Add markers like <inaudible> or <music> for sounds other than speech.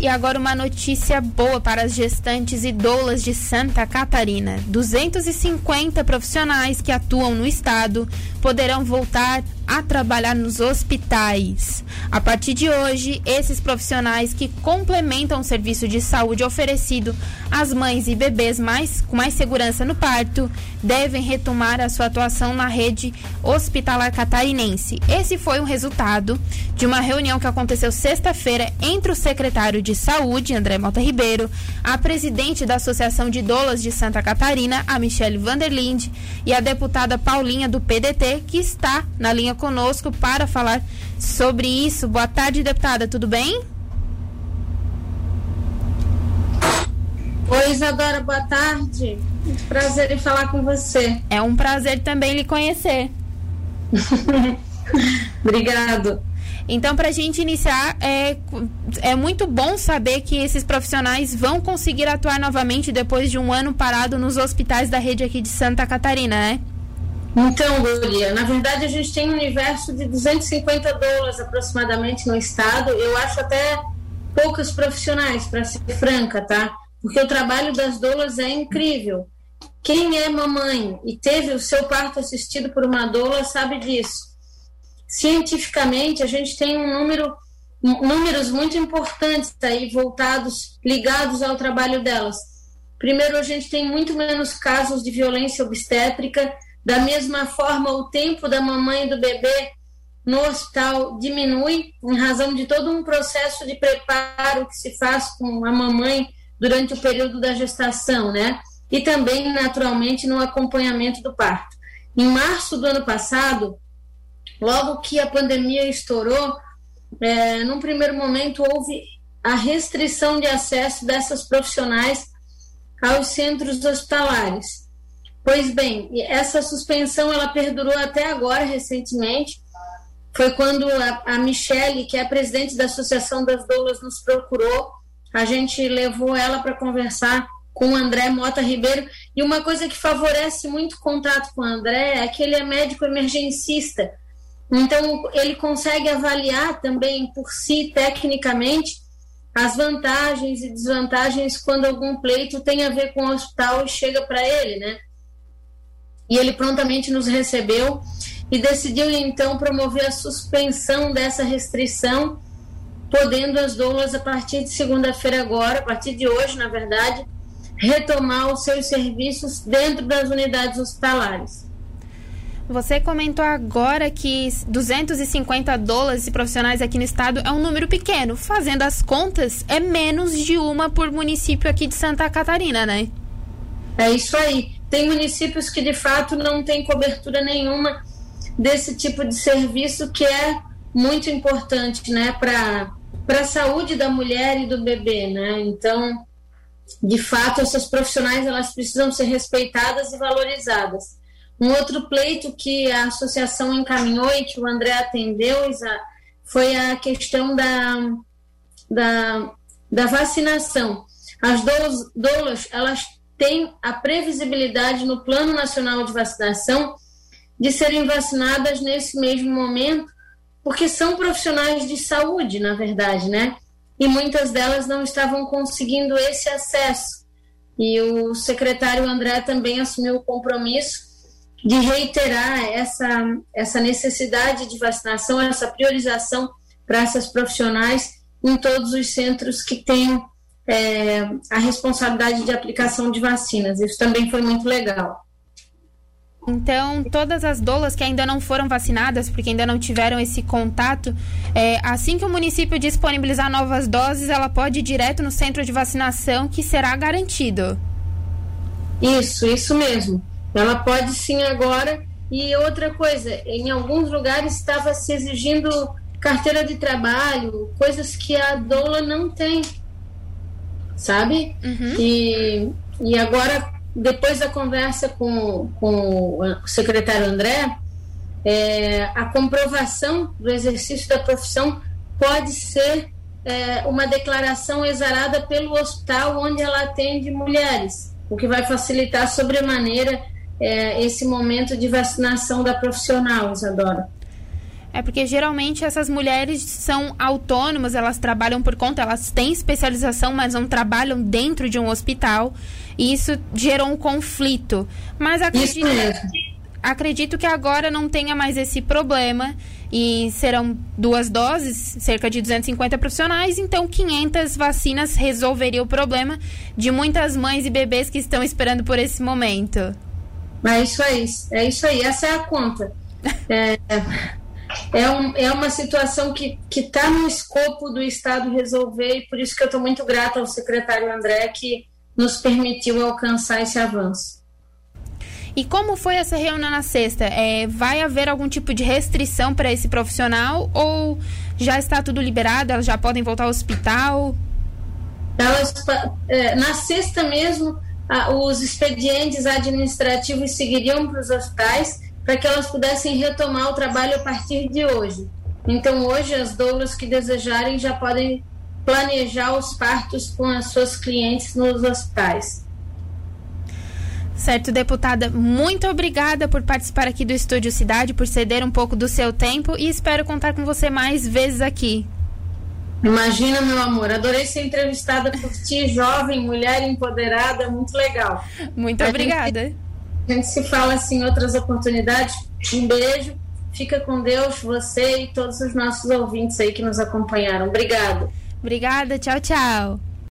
E agora uma notícia boa para as gestantes e doulas de Santa Catarina. 250 profissionais que atuam no estado poderão voltar a trabalhar nos hospitais. A partir de hoje, esses profissionais que complementam o serviço de saúde oferecido às mães e bebês mais, com mais segurança no parto devem retomar a sua atuação na rede hospitalar catarinense. Esse foi um resultado de uma reunião que aconteceu sexta-feira entre o secretário de Saúde, André Mota Ribeiro, a presidente da Associação de Doulas de Santa Catarina, a Michele Vanderlinde, e a deputada Paulinha do PDT, que está na linha conosco para falar sobre isso. Boa tarde, deputada, tudo bem? Oi, Isadora, boa tarde. Muito prazer em falar com você. É um prazer também lhe conhecer. <laughs> Obrigado. Então, para a gente iniciar, é, é muito bom saber que esses profissionais vão conseguir atuar novamente depois de um ano parado nos hospitais da rede aqui de Santa Catarina, né? Então, Guria, na verdade a gente tem um universo de 250 dólares aproximadamente no estado. Eu acho até poucos profissionais, para ser franca, tá? Porque o trabalho das doulas é incrível. Quem é mamãe e teve o seu parto assistido por uma doula sabe disso. Cientificamente, a gente tem um número números muito importantes aí voltados, ligados ao trabalho delas. Primeiro, a gente tem muito menos casos de violência obstétrica, da mesma forma, o tempo da mamãe e do bebê no hospital diminui em razão de todo um processo de preparo que se faz com a mamãe durante o período da gestação, né? E também, naturalmente, no acompanhamento do parto. Em março do ano passado, logo que a pandemia estourou, é, num primeiro momento houve a restrição de acesso dessas profissionais aos centros hospitalares. Pois bem, essa suspensão ela perdurou até agora, recentemente. Foi quando a, a Michele, que é a presidente da Associação das Doulas, nos procurou. A gente levou ela para conversar com o André Mota Ribeiro. E uma coisa que favorece muito o contato com o André é que ele é médico emergencista. Então, ele consegue avaliar também por si, tecnicamente, as vantagens e desvantagens quando algum pleito tem a ver com o hospital e chega para ele, né? E ele prontamente nos recebeu e decidiu então promover a suspensão dessa restrição, podendo as doulas a partir de segunda-feira agora, a partir de hoje, na verdade, retomar os seus serviços dentro das unidades hospitalares. Você comentou agora que 250 dólares e profissionais aqui no estado é um número pequeno. Fazendo as contas, é menos de uma por município aqui de Santa Catarina, né? É isso aí. Tem municípios que de fato não tem cobertura nenhuma desse tipo de serviço que é muito importante, né, para para a saúde da mulher e do bebê, né? Então, de fato, essas profissionais elas precisam ser respeitadas e valorizadas. Um outro pleito que a associação encaminhou e que o André atendeu, Isa, foi a questão da, da, da vacinação. As doulas, elas têm a previsibilidade no Plano Nacional de Vacinação de serem vacinadas nesse mesmo momento, porque são profissionais de saúde, na verdade, né? E muitas delas não estavam conseguindo esse acesso. E o secretário André também assumiu o compromisso de reiterar essa, essa necessidade de vacinação, essa priorização para essas profissionais em todos os centros que têm é, a responsabilidade de aplicação de vacinas. Isso também foi muito legal. Então, todas as doulas que ainda não foram vacinadas, porque ainda não tiveram esse contato, é, assim que o município disponibilizar novas doses, ela pode ir direto no centro de vacinação, que será garantido. Isso, isso mesmo. Ela pode sim agora. E outra coisa, em alguns lugares estava se exigindo carteira de trabalho, coisas que a doula não tem sabe? Uhum. E, e agora, depois da conversa com, com o secretário André, é, a comprovação do exercício da profissão pode ser é, uma declaração exarada pelo hospital onde ela atende mulheres, o que vai facilitar sobremaneira é, esse momento de vacinação da profissional, Isadora. É porque geralmente essas mulheres são autônomas, elas trabalham por conta, elas têm especialização, mas não trabalham dentro de um hospital. E isso gerou um conflito. Mas acredito, acredito que agora não tenha mais esse problema e serão duas doses, cerca de 250 profissionais, então 500 vacinas resolveria o problema de muitas mães e bebês que estão esperando por esse momento. É isso aí, é isso aí, essa é a conta. <laughs> É, é, um, é uma situação que está no escopo do Estado resolver e por isso que eu estou muito grata ao secretário André que nos permitiu alcançar esse avanço. E como foi essa reunião na sexta? É, vai haver algum tipo de restrição para esse profissional ou já está tudo liberado? Elas já podem voltar ao hospital? Elas, é, na sexta mesmo, os expedientes administrativos seguiriam para os hospitais para que elas pudessem retomar o trabalho a partir de hoje. Então, hoje, as doulas que desejarem já podem planejar os partos com as suas clientes nos hospitais. Certo, deputada, muito obrigada por participar aqui do Estúdio Cidade, por ceder um pouco do seu tempo e espero contar com você mais vezes aqui. Imagina, meu amor, adorei ser entrevistada por ti, jovem, mulher empoderada, muito legal. Muito a obrigada. A gente se fala assim em outras oportunidades. Um beijo, fica com Deus, você e todos os nossos ouvintes aí que nos acompanharam. Obrigada. Obrigada, tchau, tchau.